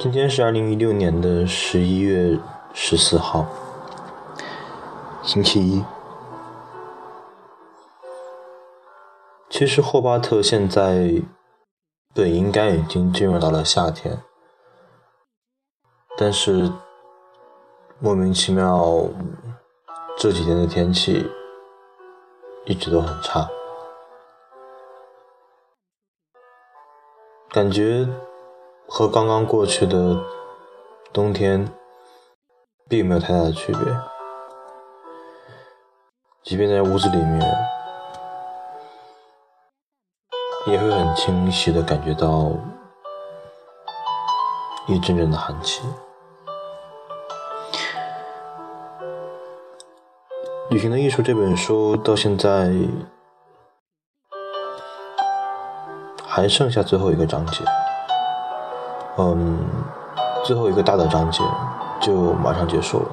今天是二零一六年的十一月十四号，星期一。其实霍巴特现在本应该已经进入到了夏天，但是莫名其妙这几天的天气一直都很差，感觉。和刚刚过去的冬天并没有太大的区别，即便在屋子里面，也会很清晰的感觉到一阵阵的寒气。《旅行的艺术》这本书到现在还剩下最后一个章节。嗯，最后一个大的章节就马上结束了。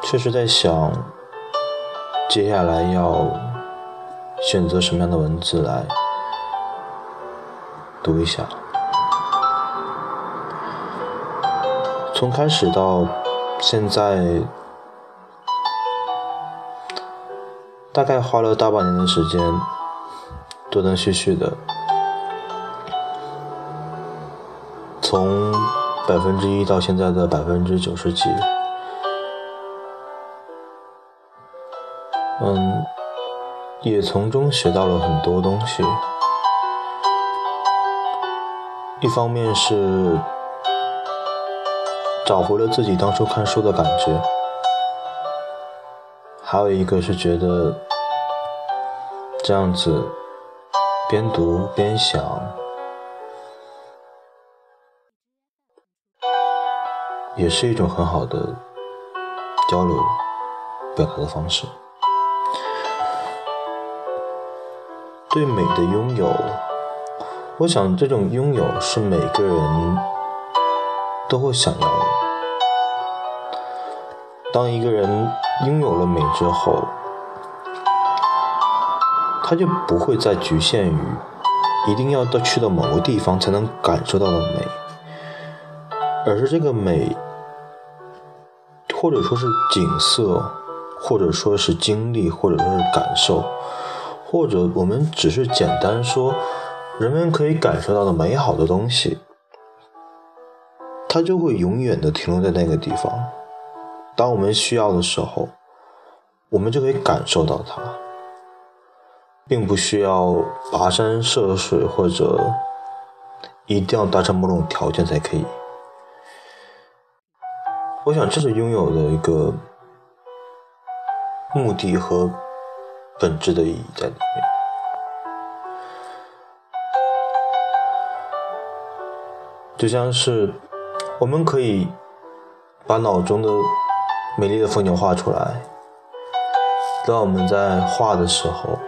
确实在想，接下来要选择什么样的文字来读一下。从开始到现在，大概花了大半年的时间，断断续续的。从百分之一到现在的百分之九十几，嗯，也从中学到了很多东西。一方面是找回了自己当初看书的感觉，还有一个是觉得这样子边读边想。也是一种很好的交流表达的方式。对美的拥有，我想这种拥有是每个人都会想要的。当一个人拥有了美之后，他就不会再局限于一定要到去到某个地方才能感受到的美，而是这个美。或者说是景色，或者说是经历，或者说是感受，或者我们只是简单说，人们可以感受到的美好的东西，它就会永远的停留在那个地方。当我们需要的时候，我们就可以感受到它，并不需要跋山涉水，或者一定要达成某种条件才可以。我想，这是拥有的一个目的和本质的意义在里面。就像是我们可以把脑中的美丽的风景画出来，当我们在画的时候，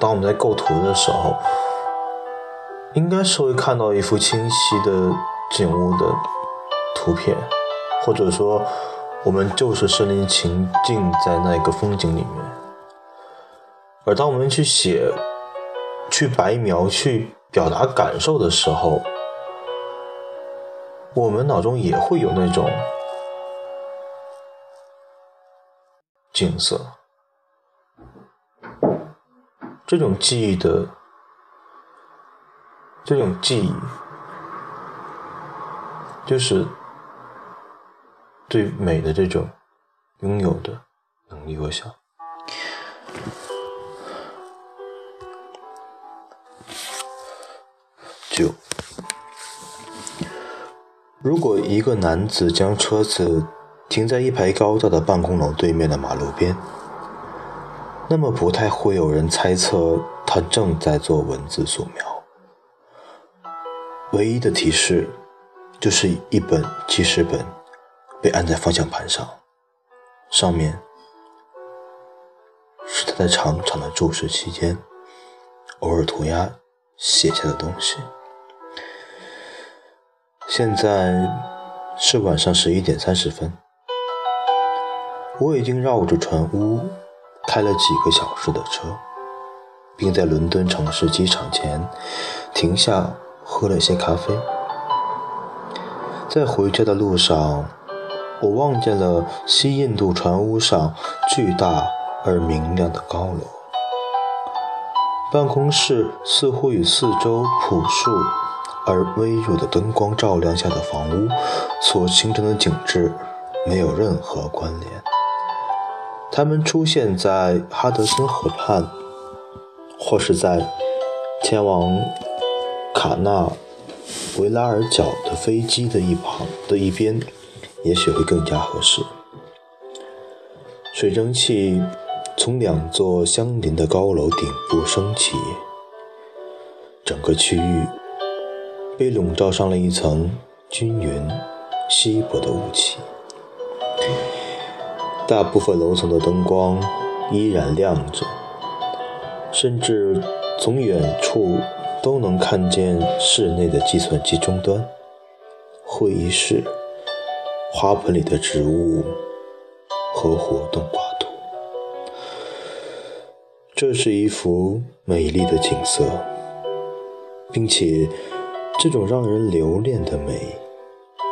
当我们在构图的时候，应该是会看到一幅清晰的景物的图片。或者说，我们就是身临其境在那个风景里面。而当我们去写、去白描、去表达感受的时候，我们脑中也会有那种景色，这种记忆的，这种记忆，就是。对美的这种拥有的能力，我想，九。如果一个男子将车子停在一排高大的办公楼对面的马路边，那么不太会有人猜测他正在做文字素描。唯一的提示就是一本记事本。被按在方向盘上，上面是他在长长的注视期间偶尔涂鸦写下的东西。现在是晚上十一点三十分，我已经绕着船屋开了几个小时的车，并在伦敦城市机场前停下喝了些咖啡。在回家的路上，我望见了西印度船屋上巨大而明亮的高楼。办公室似乎与四周朴素而微弱的灯光照亮下的房屋所形成的景致没有任何关联。它们出现在哈德森河畔，或是在前往卡纳维拉尔角的飞机的一旁的一边，也许会更加合适。水蒸气。从两座相邻的高楼顶部升起，整个区域被笼罩上了一层均匀、稀薄的雾气。大部分楼层的灯光依然亮着，甚至从远处都能看见室内的计算机终端、会议室、花盆里的植物和活动挂图。这是一幅美丽的景色，并且这种让人留恋的美，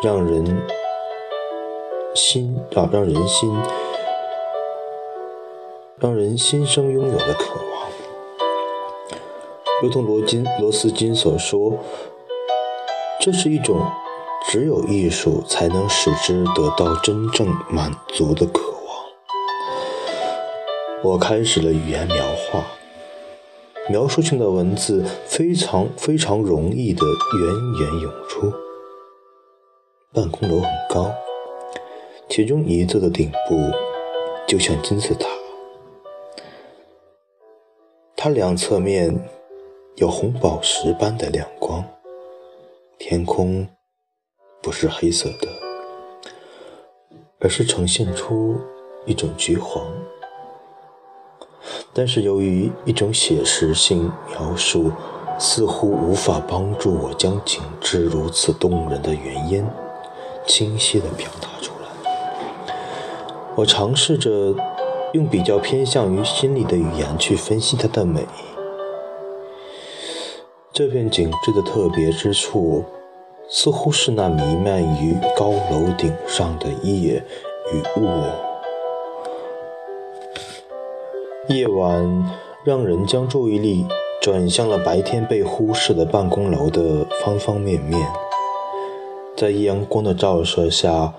让人心啊，让人心，让人心生拥有的渴望。如同罗金罗斯金所说，这是一种只有艺术才能使之得到真正满足的渴望。我开始了语言描画，描述性的文字非常非常容易的源源涌出。办公楼很高，其中一座的顶部就像金字塔，它两侧面有红宝石般的亮光。天空不是黑色的，而是呈现出一种橘黄。但是由于一种写实性描述，似乎无法帮助我将景致如此动人的原因清晰地表达出来。我尝试着用比较偏向于心理的语言去分析它的美。这片景致的特别之处，似乎是那弥漫于高楼顶上的夜与雾。夜晚让人将注意力转向了白天被忽视的办公楼的方方面面。在阳光的照射下，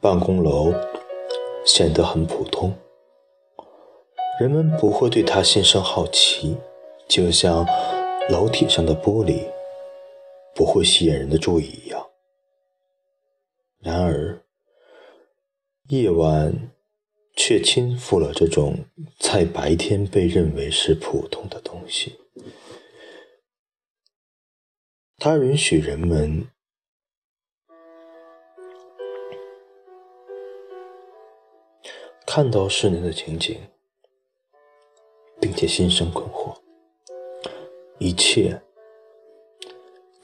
办公楼显得很普通，人们不会对它心生好奇，就像楼体上的玻璃不会吸引人的注意一样。然而，夜晚。却倾覆了这种在白天被认为是普通的东西。它允许人们看到室内的情景，并且心生困惑：一切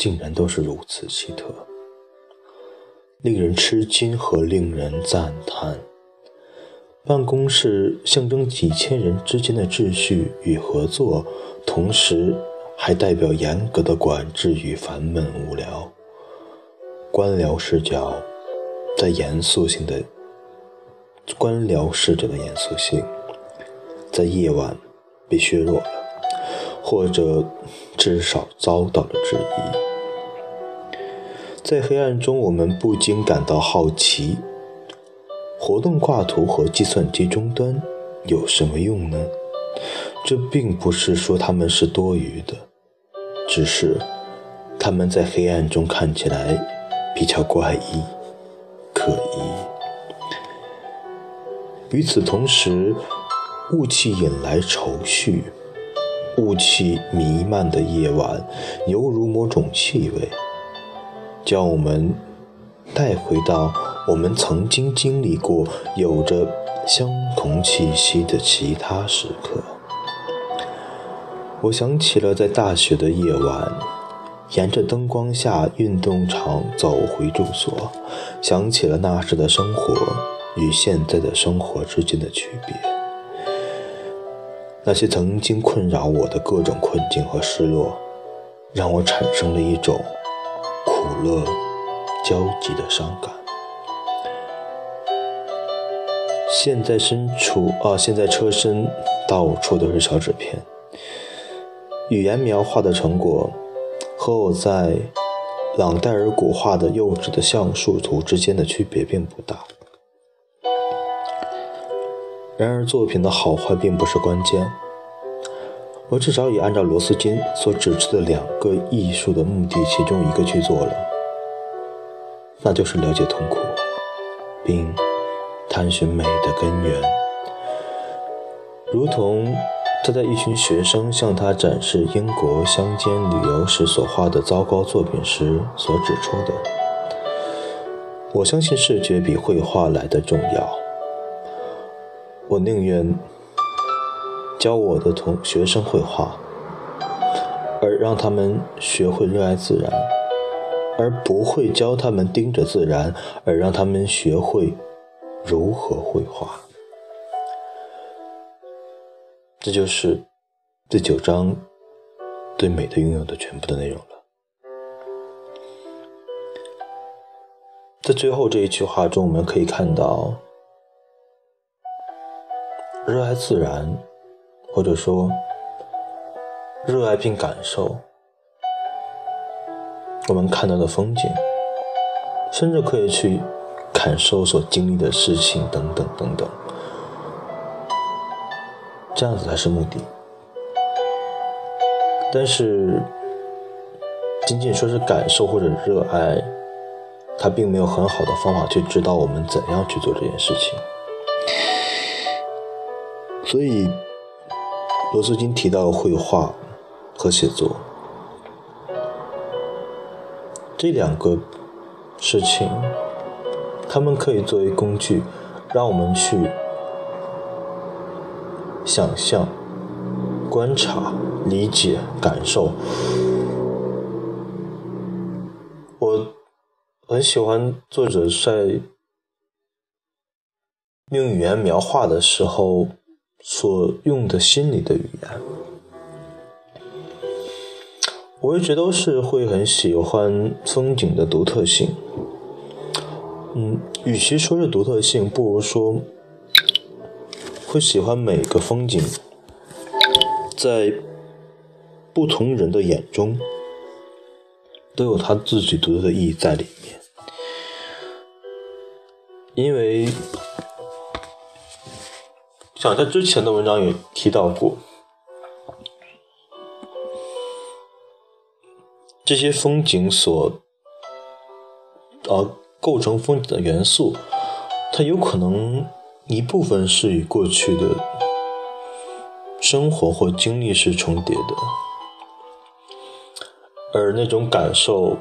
竟然都是如此奇特，令人吃惊和令人赞叹。办公室象征几千人之间的秩序与合作，同时还代表严格的管制与烦闷无聊。官僚视角在严肃性的官僚视角的严肃性，在夜晚被削弱了，或者至少遭到了质疑。在黑暗中，我们不禁感到好奇。活动挂图和计算机终端有什么用呢？这并不是说它们是多余的，只是它们在黑暗中看起来比较怪异、可疑。与此同时，雾气引来愁绪，雾气弥漫的夜晚犹如某种气味，将我们带回到。我们曾经经历过有着相同气息的其他时刻。我想起了在大雪的夜晚，沿着灯光下运动场走回住所，想起了那时的生活与现在的生活之间的区别。那些曾经困扰我的各种困境和失落，让我产生了一种苦乐焦急的伤感。现在身处啊，现在车身到处都是小纸片，语言描画的成果和我在朗代尔古画的幼稚的橡树图之间的区别并不大。然而，作品的好坏并不是关键。我至少已按照罗斯金所指出的两个艺术的目的，其中一个去做了，那就是了解痛苦，并探寻美的根源。如同他在一群学生向他展示英国乡间旅游时所画的糟糕作品时所指出的，我相信视觉比绘画来的重要。我宁愿。教我的同学生绘画，而让他们学会热爱自然，而不会教他们盯着自然，而让他们学会如何绘画。这就是第九章对美的拥有的全部的内容了。在最后这一句话中，我们可以看到，热爱自然。或者说，热爱并感受我们看到的风景，甚至可以去感受所经历的事情等等等等，这样子才是目的。但是，仅仅说是感受或者热爱，它并没有很好的方法去指导我们怎样去做这件事情，所以。罗斯金提到绘画和写作这两个事情，他们可以作为工具，让我们去想象、观察、理解、感受。我很喜欢作者在用语言描画的时候。所用的心理的语言，我一直都是会很喜欢风景的独特性。嗯，与其说是独特性，不如说会喜欢每个风景在不同人的眼中都有他自己独特的意义在里面，因为。像在之前的文章也提到过，这些风景所呃构成风景的元素，它有可能一部分是与过去的生活或经历是重叠的，而那种感受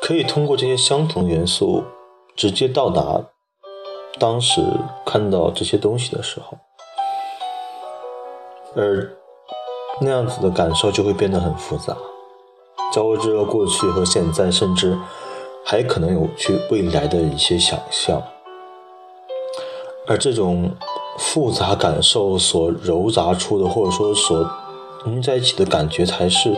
可以通过这些相同元素直接到达。当时看到这些东西的时候，而那样子的感受就会变得很复杂，交织了过去和现在，甚至还可能有去未来的一些想象。而这种复杂感受所糅杂出的，或者说所融在一起的感觉，才是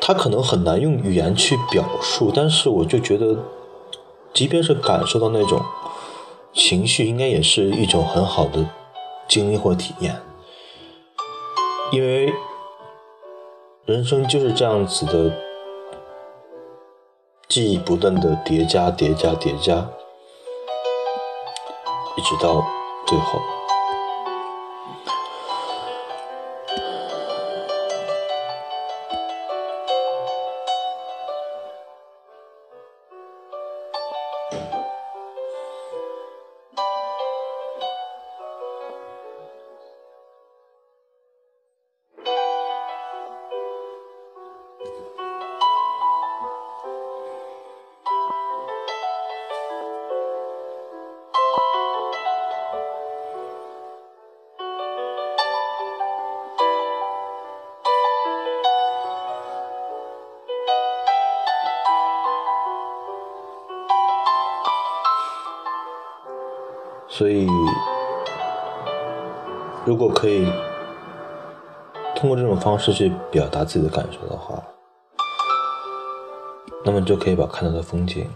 它可能很难用语言去表述，但是我就觉得。即便是感受到那种情绪，应该也是一种很好的经历或体验，因为人生就是这样子的，记忆不断的叠加、叠加、叠加，一直到最后。所以，如果可以通过这种方式去表达自己的感受的话，那么就可以把看到的风景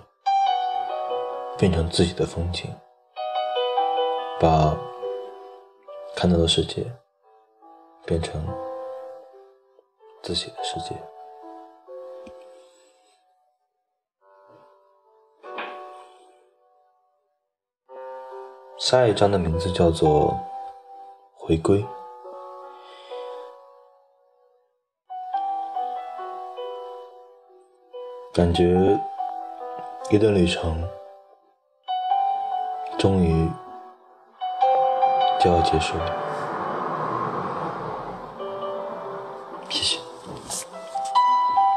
变成自己的风景，把看到的世界变成自己的世界。下一章的名字叫做“回归”。感觉一段旅程终于就要结束了。